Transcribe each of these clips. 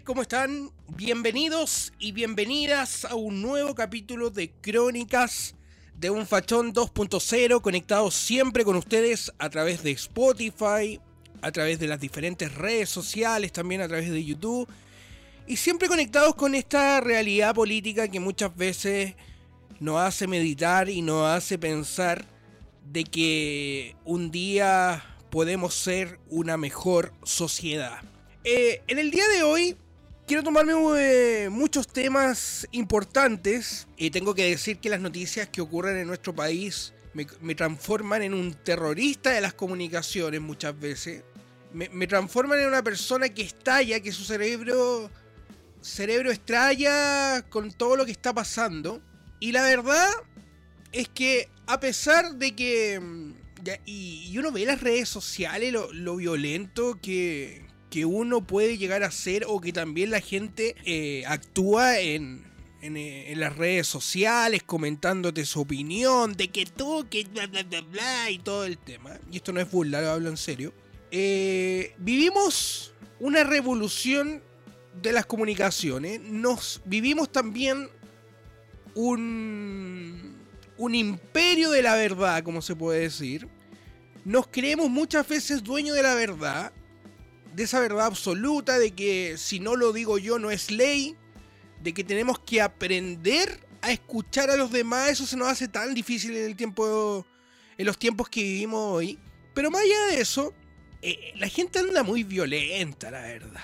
¿Cómo están? Bienvenidos y bienvenidas a un nuevo capítulo de Crónicas de un Fachón 2.0, conectados siempre con ustedes a través de Spotify, a través de las diferentes redes sociales, también a través de YouTube, y siempre conectados con esta realidad política que muchas veces nos hace meditar y nos hace pensar de que un día podemos ser una mejor sociedad. Eh, en el día de hoy quiero tomarme eh, muchos temas importantes y tengo que decir que las noticias que ocurren en nuestro país me, transforman en un terrorista de las comunicaciones muchas veces. Me, transforman en una persona que estalla, que su cerebro, cerebro estalla con todo lo que está pasando. Y la verdad es que a pesar de que... Mm, y, uno ve las redes sociales, lo violento que, que uno puede llegar a ser o que también la gente eh, actúa en, eh, en, las redes sociales comentándote su opinión de que tú, que bla bla bla y todo el tema. Y esto no es burla, lo hablo en serio. Eh, vivimos una revolución de las comunicaciones. Nos vivimos también un, un imperio de la verdad, como se puede decir. Nos creemos muchas veces dueños de la verdad de esa verdad absoluta de que si no lo digo yo no es ley, de que tenemos que aprender a escuchar a los demás, eso se nos hace tan difícil en el tiempo en los tiempos que vivimos hoy. Pero más allá de eso, eh, la gente anda muy violenta, la verdad.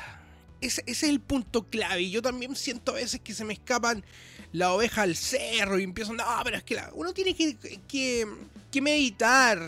Ese, es el punto clave. Y yo también siento a veces que se me escapan la oveja al cerro y empiezo, no, pero es que uno tiene que, que, que meditar,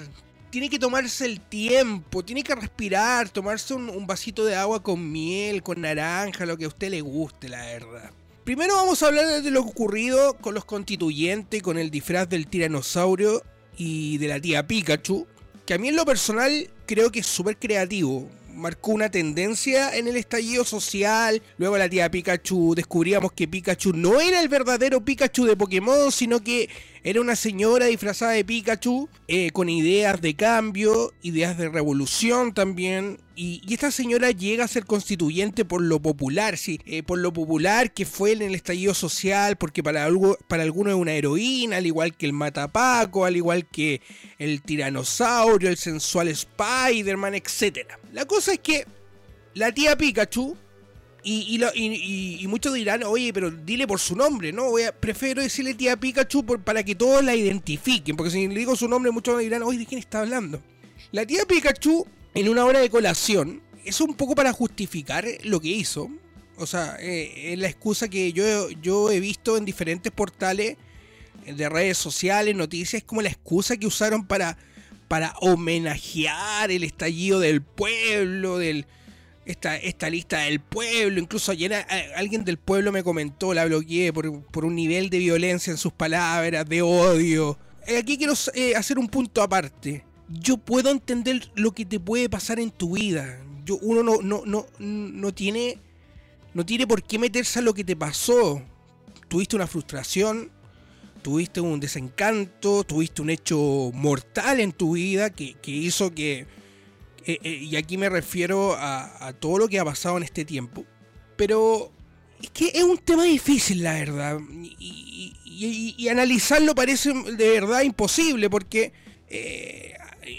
tiene que tomarse el tiempo, tiene que respirar, tomarse un, vasito de agua con miel, con naranja, lo que a usted le guste, la verdad. Primero vamos a hablar de lo ocurrido con los constituyentes, con el disfraz del tiranosaurio y de la tía Pikachu, que a mí en lo personal creo que es súper creativo marcó una tendencia en el estallido social. Luego la tía Pikachu descubríamos que Pikachu no era el verdadero Pikachu de Pokémon, sino que era una señora disfrazada de Pikachu eh, con ideas de cambio, ideas de revolución también. Y, esta señora llega a ser constituyente por lo popular, sí, eh, por lo popular que fue en el estallido social, porque para, algo, para algunos es una heroína, al igual que el Matapaco, al igual que el tiranosaurio, el sensual Spider-Man, etc. La cosa es que la tía Pikachu y, y, muchos dirán, oye, pero dile por su nombre, ¿no? Prefiero decirle tía Pikachu para que todos la identifiquen, porque si le digo su nombre, muchos dirán, oye, ¿de quién está hablando? La tía Pikachu, en una hora de colación, es un poco para justificar lo que hizo. O sea, eh, es la excusa que yo, yo he visto en diferentes portales de redes sociales, noticias, como la excusa que usaron para, para homenajear el estallido del pueblo, del esta, esta lista del pueblo. Incluso ayer alguien del pueblo me comentó, la bloqueé por, por un nivel de violencia en sus palabras, de odio. Eh, aquí quiero eh, hacer un punto aparte. Yo puedo entender lo que te puede pasar en tu vida. Yo, uno no, no, no, no tiene. No tiene por qué meterse a lo que te pasó. Tuviste una frustración, tuviste un desencanto, tuviste un hecho mortal en tu vida que, que hizo que, eh, eh, y aquí me refiero a, todo lo que ha pasado en este tiempo. Pero es que es un tema difícil, la verdad. Y, analizarlo parece de verdad imposible, porque eh,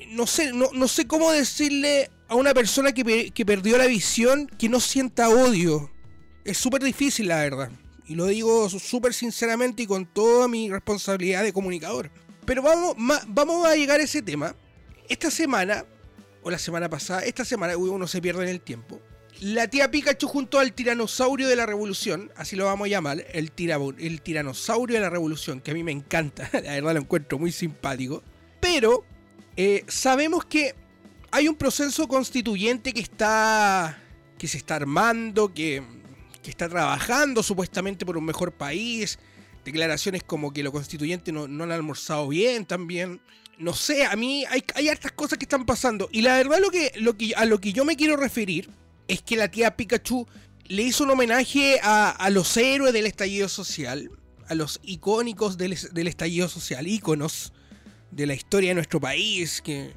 no, sé, no, sé cómo decirle a una persona que, que perdió la visión que no sienta odio. Es súper difícil, la verdad. Y lo digo súper sinceramente y con toda mi responsabilidad de comunicador. Pero vamos, vamos a llegar a ese tema. Esta semana o la semana pasada, esta semana uno se pierde en el tiempo. La tía Pikachu junto al tiranosaurio de la revolución, así lo vamos a llamar, el, el tiranosaurio de la revolución, que a mí me encanta, la verdad lo encuentro muy simpático. Pero eh, sabemos que hay un proceso constituyente que está. que se está armando, que, que está trabajando supuestamente por un mejor país, declaraciones como que los constituyentes no, no han almorzado bien también. No sé, a mí hay, hay hartas cosas que están pasando. Y la verdad lo que, lo que, a lo que yo me quiero referir es que la tía Pikachu le hizo un homenaje a, a los héroes del estallido social, a los icónicos del, del estallido social, íconos de la historia de nuestro país, que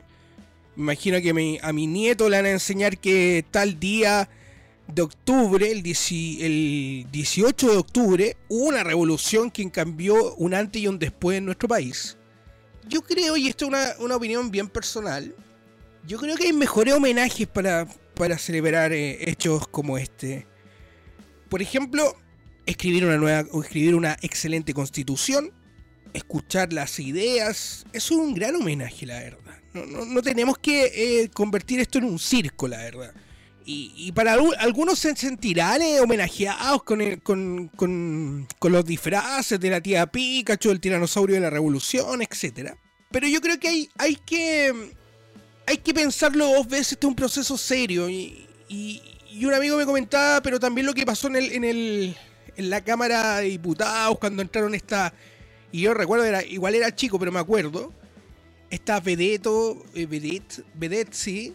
imagino que a mi nieto le van a enseñar que tal día de octubre, el, 10 el 18 de octubre, hubo una revolución que cambió un antes y un después en nuestro país. Yo creo, y esto es una, una opinión bien personal, yo creo que hay mejores homenajes para, para celebrar eh, hechos como este. Por ejemplo, escribir una nueva, o escribir una excelente constitución, escuchar las ideas, es un gran homenaje, la verdad. No, no- no tenemos que eh, convertir esto en un circo, la verdad. Y, para algu- algunos se sentirán eh, homenajeados con, el- con, con- con los disfraces de la tía Pikachu, el tiranosaurio de la revolución, etc. Pero yo creo que hay, hay que hay que pensarlo dos veces, este es un proceso serio. Y, y- y un amigo me comentaba, pero también lo que pasó en, el, en, el, en la Cámara de Diputados cuando entraron esta... Y yo recuerdo, era, igual era chico, pero me acuerdo. Esta vedeto, eh, vedette, vedette, sí.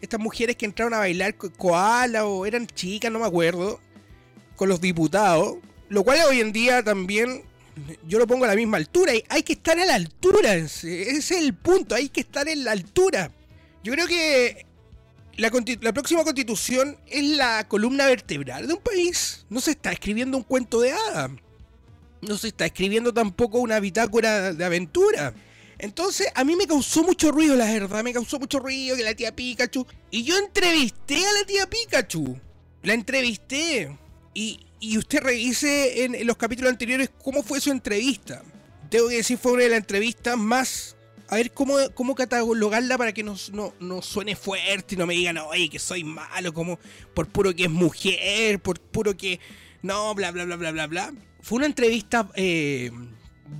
Estas mujeres que entraron a bailar koala o eran chicas, no me acuerdo. Con los diputados. Lo cual hoy en día también yo lo pongo a la misma altura. y Hay que estar a la altura. Ese es el punto. Hay que estar en la altura. Yo creo que la, la próxima constitución es la columna vertebral de un país. No se está escribiendo un cuento de hadas. No se está escribiendo tampoco una bitácora de aventura. Entonces, a mí me causó mucho ruido, la verdad. Me causó mucho ruido que la tía Pikachu. Y yo entrevisté a la tía Pikachu. La entrevisté. Y, y usted revise en, los capítulos anteriores cómo fue su entrevista. Tengo que decir, fue una de las entrevistas más. A ver cómo, cómo catalogarla para que no, no, no suene fuerte y no me digan, oye, que soy malo, como por puro que es mujer, por puro que. No, bla, bla, bla, bla, bla, bla. Fue una entrevista eh,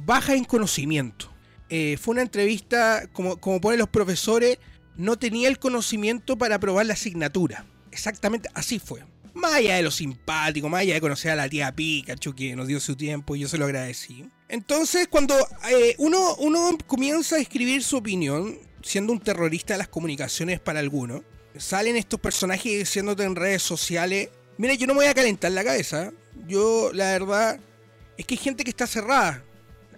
baja en conocimiento. Eh, fue una entrevista, como, como ponen los profesores, no tenía el conocimiento para aprobar la asignatura. Exactamente así fue. Más allá de lo simpático, más allá de conocer a la tía Pikachu que nos dio su tiempo y yo se lo agradecí. Entonces, cuando eh, uno, uno comienza a escribir su opinión, siendo un terrorista de las comunicaciones para algunos, salen estos personajes diciéndote en redes sociales, mira, yo no me voy a calentar la cabeza. Yo, la verdad, es que hay gente que está cerrada.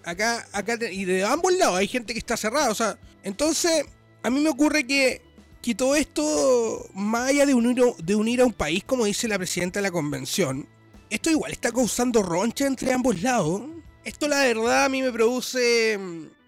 Acá, acá, y de ambos lados hay gente que está cerrada. O sea, entonces, a mí me ocurre que, que todo esto, más allá de unir, de unir a un país, como dice la presidenta de la convención, esto igual está causando roncha entre ambos lados. Esto, la verdad, a mí me produce.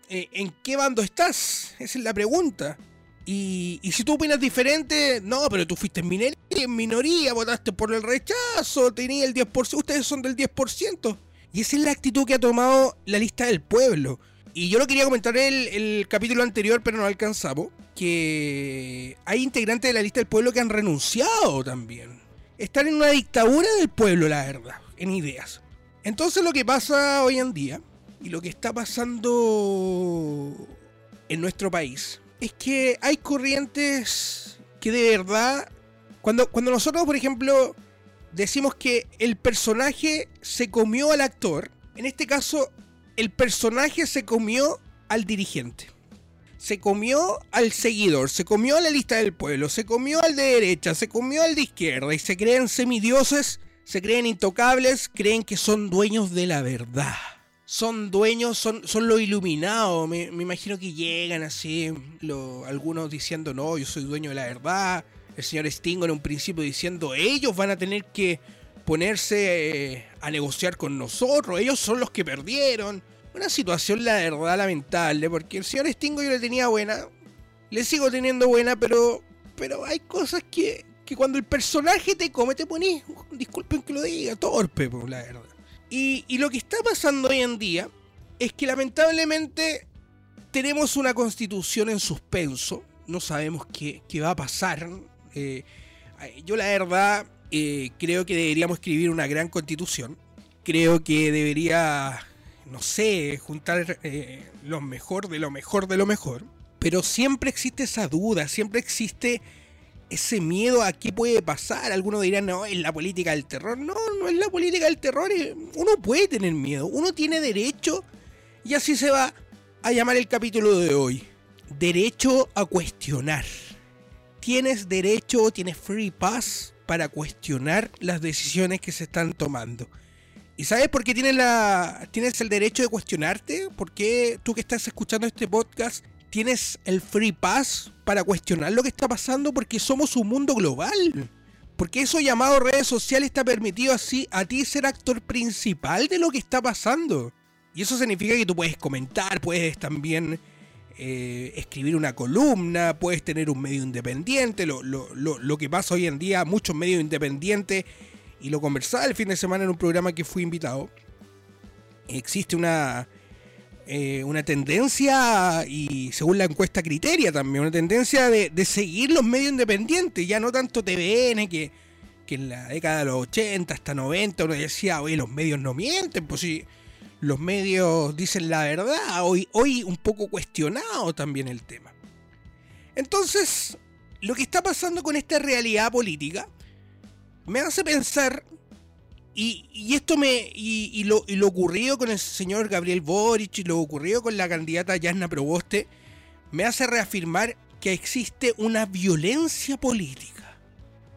eh, ¿En qué bando estás? Esa es la pregunta. Y, y si tú opinas diferente, no, pero tú fuiste en minoría, en minoría, votaste por el rechazo, tenías el 10%, ustedes son del 10%. Y esa es la actitud que ha tomado la lista del pueblo. Y yo lo quería comentar en el, el capítulo anterior, pero no alcanzamos. Que hay integrantes de la lista del pueblo que han renunciado también. Están en una dictadura del pueblo, la verdad, en ideas. Entonces lo que pasa hoy en día, y lo que está pasando en nuestro país, es que hay corrientes que de verdad, cuando, cuando nosotros, por ejemplo, decimos que el personaje se comió al actor, en este caso, el personaje se comió al dirigente. Se comió al seguidor, se comió a la lista del pueblo, se comió al de derecha, se comió al de izquierda y se creen semidioses, se creen intocables, creen que son dueños de la verdad. Son dueños, son, son los iluminados. Me, me imagino que llegan así, lo- algunos diciendo, no, yo soy dueño de la verdad. El señor Stingo en un principio diciendo, ellos van a tener que ponerse eh, a negociar con nosotros, ellos son los que perdieron. Una situación, la verdad, lamentable, porque el señor Stingo yo le tenía buena, le sigo teniendo buena, pero, pero hay cosas que, que cuando el personaje te come te ponís, disculpen que lo diga, torpe, po, la verdad. Y, y lo que está pasando hoy en día es que lamentablemente tenemos una constitución en suspenso, no sabemos qué, qué va a pasar. Eh, yo la verdad eh, creo que deberíamos escribir una gran constitución. Creo que debería, no sé, juntar eh, lo mejor de lo mejor de lo mejor. Pero siempre existe esa duda, siempre existe ese miedo a qué puede pasar. Algunos dirán, no, es la política del terror. No, no es la política del terror. Uno puede tener miedo. Uno tiene derecho. Y así se va a llamar el capítulo de hoy. Derecho a cuestionar. Tienes derecho, tienes free pass para cuestionar las decisiones que se están tomando. ¿Y sabes por qué tienes, la, tienes el derecho de cuestionarte? ¿Por qué tú que estás escuchando este podcast tienes el free pass para cuestionar lo que está pasando? Porque somos un mundo global. Porque eso llamado redes sociales está permitido así a ti ser actor principal de lo que está pasando. Y eso significa que tú puedes comentar, puedes también eh, escribir una columna, puedes tener un medio independiente, lo, lo, lo, que pasa hoy en día, muchos medios independientes, y lo conversaba el fin de semana en un programa que fui invitado, existe una, eh, una tendencia, y según la encuesta Criteria también, una tendencia de, de, seguir los medios independientes, ya no tanto TVN, que, que en la década de los 80 hasta 90 uno decía, oye, los medios no mienten, pues sí los medios dicen la verdad, hoy, hoy un poco cuestionado también el tema. Entonces, lo que está pasando con esta realidad política me hace pensar, y, esto me. Y, lo, y, lo, ocurrido con el señor Gabriel Boric y lo ocurrido con la candidata Yasna Proboste, me hace reafirmar que existe una violencia política.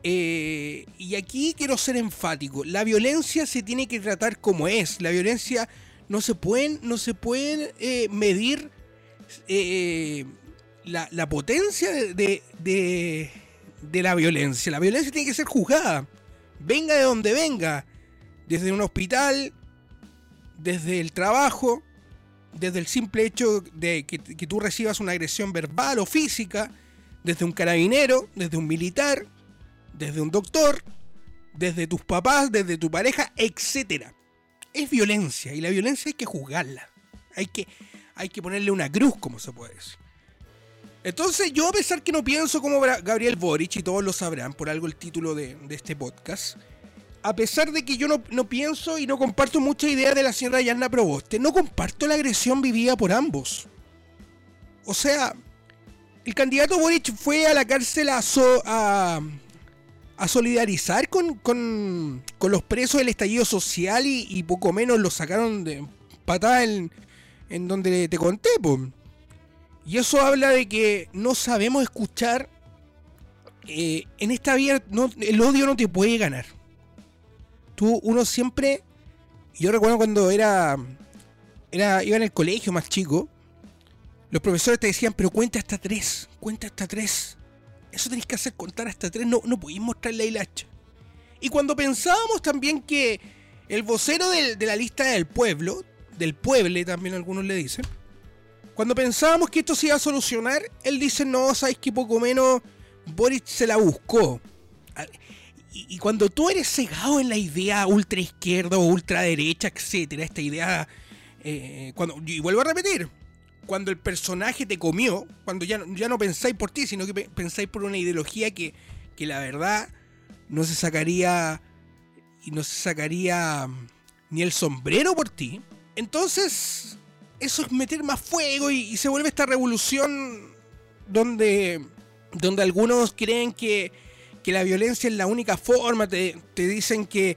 Eh, y aquí quiero ser enfático. La violencia se tiene que tratar como es. La violencia no se pueden, no se pueden eh, medir eh, la, potencia de, de, la violencia. La violencia tiene que ser juzgada. Venga de donde venga. Desde un hospital, desde el trabajo, desde el simple hecho de que, que tú recibas una agresión verbal o física, desde un carabinero, desde un militar, desde un doctor, desde tus papás, desde tu pareja, etcétera es violencia y la violencia hay que juzgarla. Hay que, hay que ponerle una cruz, como se puede decir. Entonces yo a pesar que no pienso como Gabriel Boric, y todos lo sabrán por algo el título de, este podcast, a pesar de que yo no, no, pienso y no comparto mucha idea de la señora Yanna Proboste, no comparto la agresión vivida por ambos. O sea, el candidato Boric fue a la cárcel a, a, a solidarizar con, con, con, los presos del estallido social y, poco menos los sacaron de patada en, en donde te conté. Y eso habla de que no sabemos escuchar. Eh, en esta vida el odio no te puede ganar. Tú, uno siempre. Yo recuerdo cuando era, era. iba en el colegio más chico. Los profesores te decían, pero cuenta hasta tres. Cuenta hasta tres. Eso tenéis que hacer contar hasta tres, no, no podéis mostrar la hilacha. Y cuando pensábamos también que el vocero de, la lista del pueblo, del pueble también algunos le dicen, cuando pensábamos que esto se iba a solucionar, él dice, no, sabes que poco menos Boris se la buscó. Y, cuando tú eres cegado en la idea ultra izquierda o ultra derecha, etcétera, esta idea, eh, cuando, y vuelvo a repetir, cuando el personaje te comió, cuando ya, ya no pensáis por ti, sino que pensáis por una ideología que, que la verdad no se sacaría y no se sacaría mm, ni el sombrero por ti. Entonces, eso es meter más fuego y, se vuelve esta revolución donde, donde algunos creen que, que la violencia es la única forma, te, te dicen que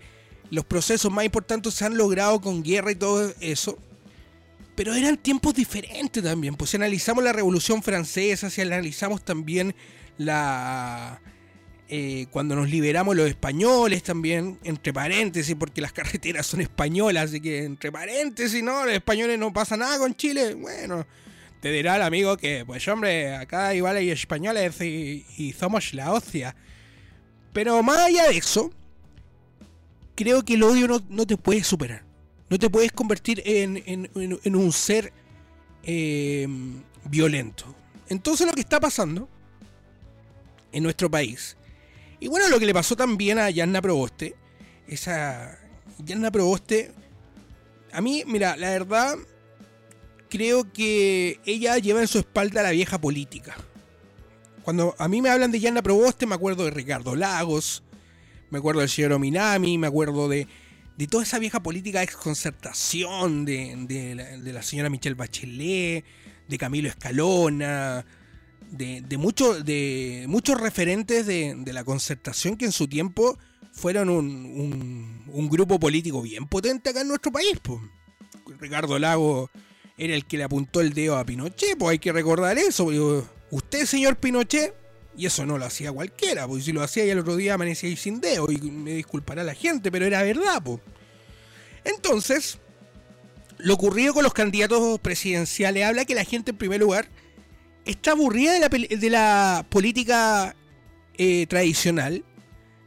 los procesos más importantes se han logrado con guerra y todo eso. Pero eran tiempos diferentes también. Pues si analizamos la Revolución Francesa, si analizamos también la. Eh, cuando nos liberamos los españoles también, entre paréntesis, porque las carreteras son españolas, así que entre paréntesis, ¿no? Los españoles no pasa nada con Chile. Bueno, te dirá el amigo que, pues hombre, acá igual hay españoles y, somos la hostia. Pero más allá de eso, creo que el odio no te puede superar. No te puedes convertir en, un ser eh, violento. Entonces lo que está pasando en nuestro país, y bueno, lo que le pasó también a Yanna Proboste, esa Yanna Proboste, a mí, mira, la verdad, creo que ella lleva en su espalda la vieja política. Cuando a mí me hablan de Yanna Proboste, me acuerdo de Ricardo Lagos, me acuerdo del señor Ominami, me acuerdo de de toda esa vieja política de exconcertación de, la, señora Michelle Bachelet, de Camilo Escalona, de, de, mucho, de muchos referentes de, de, la concertación que en su tiempo fueron un, un, grupo político bien potente acá en nuestro país. Pues. Ricardo Lago era el que le apuntó el dedo a Pinochet, pues hay que recordar eso. Usted, señor Pinochet, y eso no lo hacía cualquiera, pues si lo hacía y el otro día amanecía ahí sin dedo, y me disculpará la gente, pero era verdad, pues. Entonces, lo ocurrido con los candidatos presidenciales habla que la gente, en primer lugar, está aburrida de la, de la política eh, tradicional,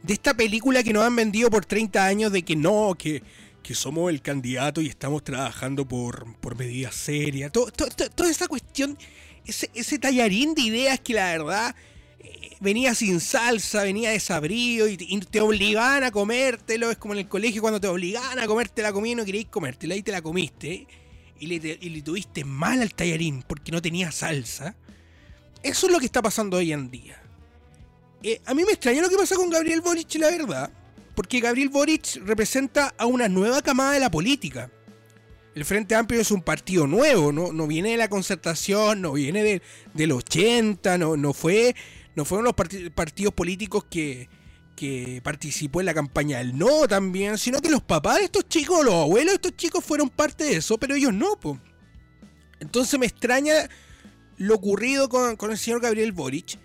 de esta película que nos han vendido por 30 años de que no, que, que somos el candidato y estamos trabajando por, por medidas serias. Toda esa cuestión, ese, ese tallarín de ideas que la verdad venía sin salsa, venía desabrido y, te obligaban a comértelo. Es como en el colegio cuando te obligaban a comerte la comida y no querías comértela y te la comiste. Y le, te, y le tuviste mal al tallarín porque no tenía salsa. Eso es lo que está pasando hoy en día. Eh, a mí me extraña lo que pasa con Gabriel Boric, la verdad. Porque Gabriel Boric representa a una nueva camada de la política. El Frente Amplio es un partido nuevo, no, no viene de la concertación, no viene de, del 80, no, no fue no fueron los part partidos políticos que, que participó en la campaña del no también, sino que los papás de estos chicos, los abuelos de estos chicos fueron parte de eso, pero ellos no, po. Entonces me extraña lo ocurrido con, con, el señor Gabriel Boric,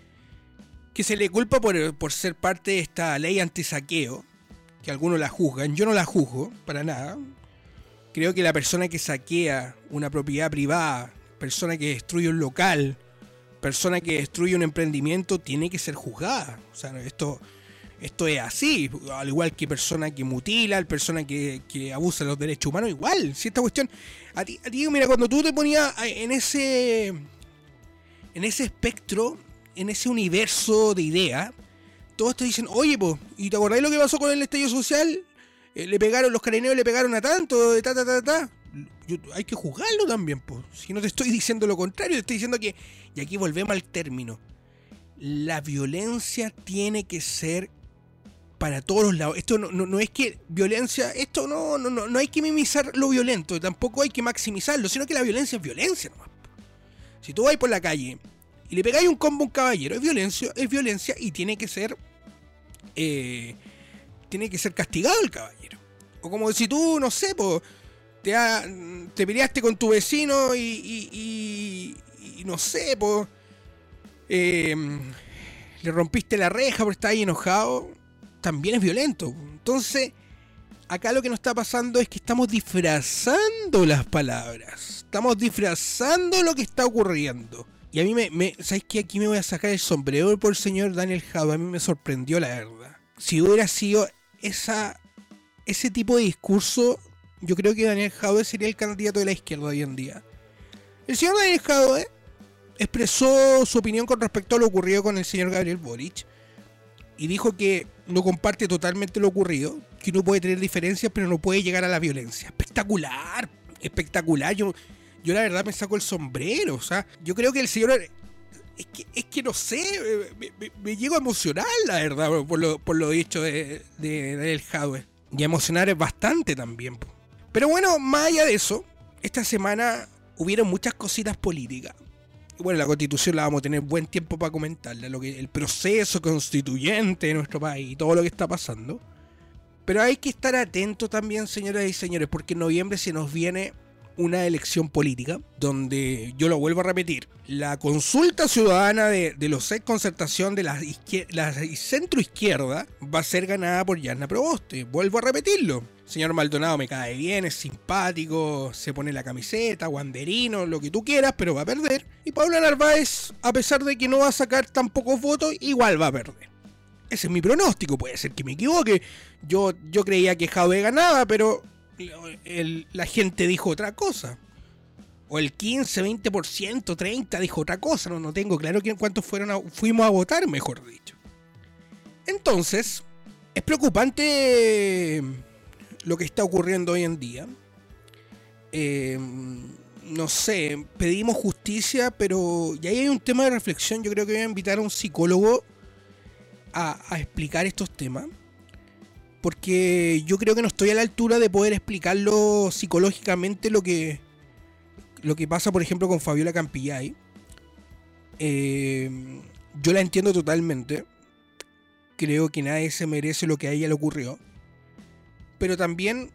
que se le culpa por, por ser parte de esta ley antisaqueo, que algunos la juzgan, yo no la juzgo, para nada. Creo que la persona que saquea una propiedad privada, persona que destruye un local, persona que destruye un emprendimiento tiene que ser juzgada. O sea, esto, esto es así. Al igual que persona que mutila, persona que, que abusa de los derechos humanos, igual. Si esta cuestión. A ti, a ti, mira, cuando tú te ponías en ese. En ese espectro, en ese universo de ideas, todos te dicen, oye, pues, ¿y te acordáis lo que pasó con el estallido social? Eh, le pegaron, los carabineros le pegaron a tanto, de ta, ta, ta, ta. Hay que juzgarlo también, pues. Si no te estoy diciendo lo contrario, te estoy diciendo que, y aquí volvemos al término, la violencia tiene que ser para todos los lados. Esto no, no, no es que violencia, esto no, no, no, no hay que minimizar lo violento, tampoco hay que maximizarlo, sino que la violencia es violencia nomás. Si tú vas por la calle y le pegáis un combo a un caballero, es violencia, es violencia y tiene que ser. Eh, tiene que ser castigado el caballero. O como si tú, no sé, pues te, ha, te peleaste con tu vecino y, no sé, eh, le rompiste la reja porque estás ahí enojado, también es violento. Entonces, acá lo que nos está pasando es que estamos disfrazando las palabras, estamos disfrazando lo que está ocurriendo. Y a mí me, me ¿sabes qué? Aquí me voy a sacar el sombrero por el señor Daniel Jado, a mí me sorprendió la verdad. Si hubiera sido esa, ese tipo de discurso yo creo que Daniel Jadwe sería el candidato de la izquierda hoy en día. El señor Daniel Jadwe expresó su opinión con respecto a lo ocurrido con el señor Gabriel Boric y dijo que no comparte totalmente lo ocurrido, que uno puede tener diferencias pero no puede llegar a la violencia. Espectacular, espectacular. Yo, yo la verdad me saco el sombrero, o sea, yo creo que el señor... Es que, es que no sé, me, me, me llego a emocionar, la verdad, por lo, por lo dicho de, de Daniel Jadwe. Y a emocionar es bastante también. Pero bueno, más allá de eso, esta semana hubieron muchas cositas políticas. Y bueno, la constitución la vamos a tener buen tiempo para comentarla, lo que, el proceso constituyente de nuestro país y todo lo que está pasando. Pero hay que estar atentos también, señoras y señores, porque en noviembre se nos viene una elección política, donde yo lo vuelvo a repetir, la consulta ciudadana de, de los ex concertación de la, la centro izquierda va a ser ganada por Yarna Proboste. Vuelvo a repetirlo. Señor Maldonado me cae bien, es simpático, se pone la camiseta, guanderino, lo que tú quieras, pero va a perder. Y Paula Narváez, a pesar de que no va a sacar tan pocos votos, igual va a perder. Ese es mi pronóstico, puede ser que me equivoque. Yo, yo creía que Jaude ganaba, pero la gente dijo otra cosa. O el 15, 20%, 30% dijo otra cosa. No, no tengo claro cuántos fueron a, fuimos a votar, mejor dicho. Entonces, es preocupante lo que está ocurriendo hoy en día. Eh, no sé, pedimos justicia, pero ya hay un tema de reflexión. Yo creo que voy a invitar a un psicólogo a, a explicar estos temas porque yo creo que no estoy a la altura de poder explicarlo psicológicamente lo que lo que pasa por ejemplo con Fabiola Campillay Eh, yo la entiendo totalmente. Creo que nadie se merece lo que a ella le ocurrió. Pero también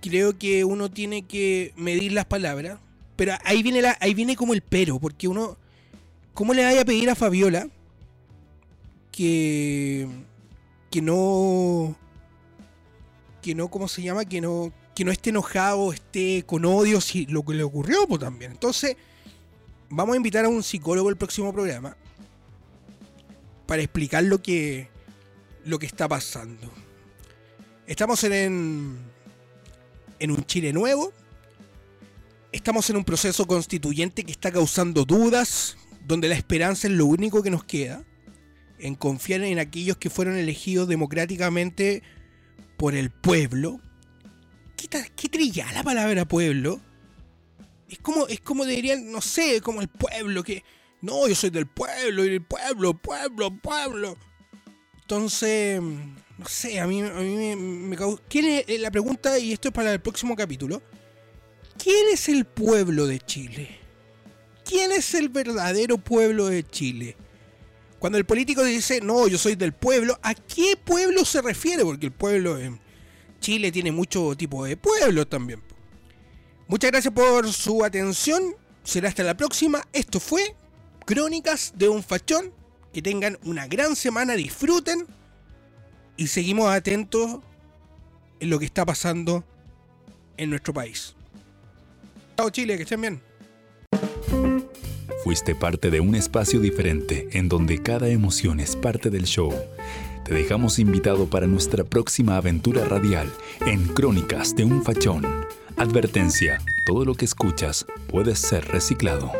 creo que uno tiene que medir las palabras. Pero ahí viene, la, ahí viene como el pero, porque uno... ¿Cómo le vaya a pedir a Fabiola que... que no... que no, ¿cómo se llama? Que no, que no esté enojado, esté con odio si lo que le ocurrió, pues también. Entonces, vamos a invitar a un psicólogo el próximo programa para explicar lo que, lo que está pasando. Estamos en, en un Chile nuevo. Estamos en un proceso constituyente que está causando dudas, donde la esperanza es lo único que nos queda, en confiar en aquellos que fueron elegidos democráticamente por el pueblo. ¿Qué, trilla la palabra pueblo? Es como, es como dirían, no sé, como el pueblo, que no, yo soy del pueblo, y el pueblo, pueblo, pueblo. Entonces, no sé, a mí, a mí me, me. ¿Quién es eh, la pregunta, y esto es para el próximo capítulo? ¿Quién es el pueblo de Chile? ¿Quién es el verdadero pueblo de Chile? Cuando el político dice, no, yo soy del pueblo, ¿a qué pueblo se refiere? Porque el pueblo en Chile tiene mucho tipo de pueblo también. Muchas gracias por su atención. Será hasta la próxima. Esto fue Crónicas de un Fachón. Que tengan una gran semana, disfruten. Y seguimos atentos en lo que está pasando en nuestro país. Chao Chile, que estén bien. Fuiste parte de un espacio diferente en donde cada emoción es parte del show. Te dejamos invitado para nuestra próxima aventura radial en Crónicas de un Fachón. Advertencia, todo lo que escuchas puede ser reciclado.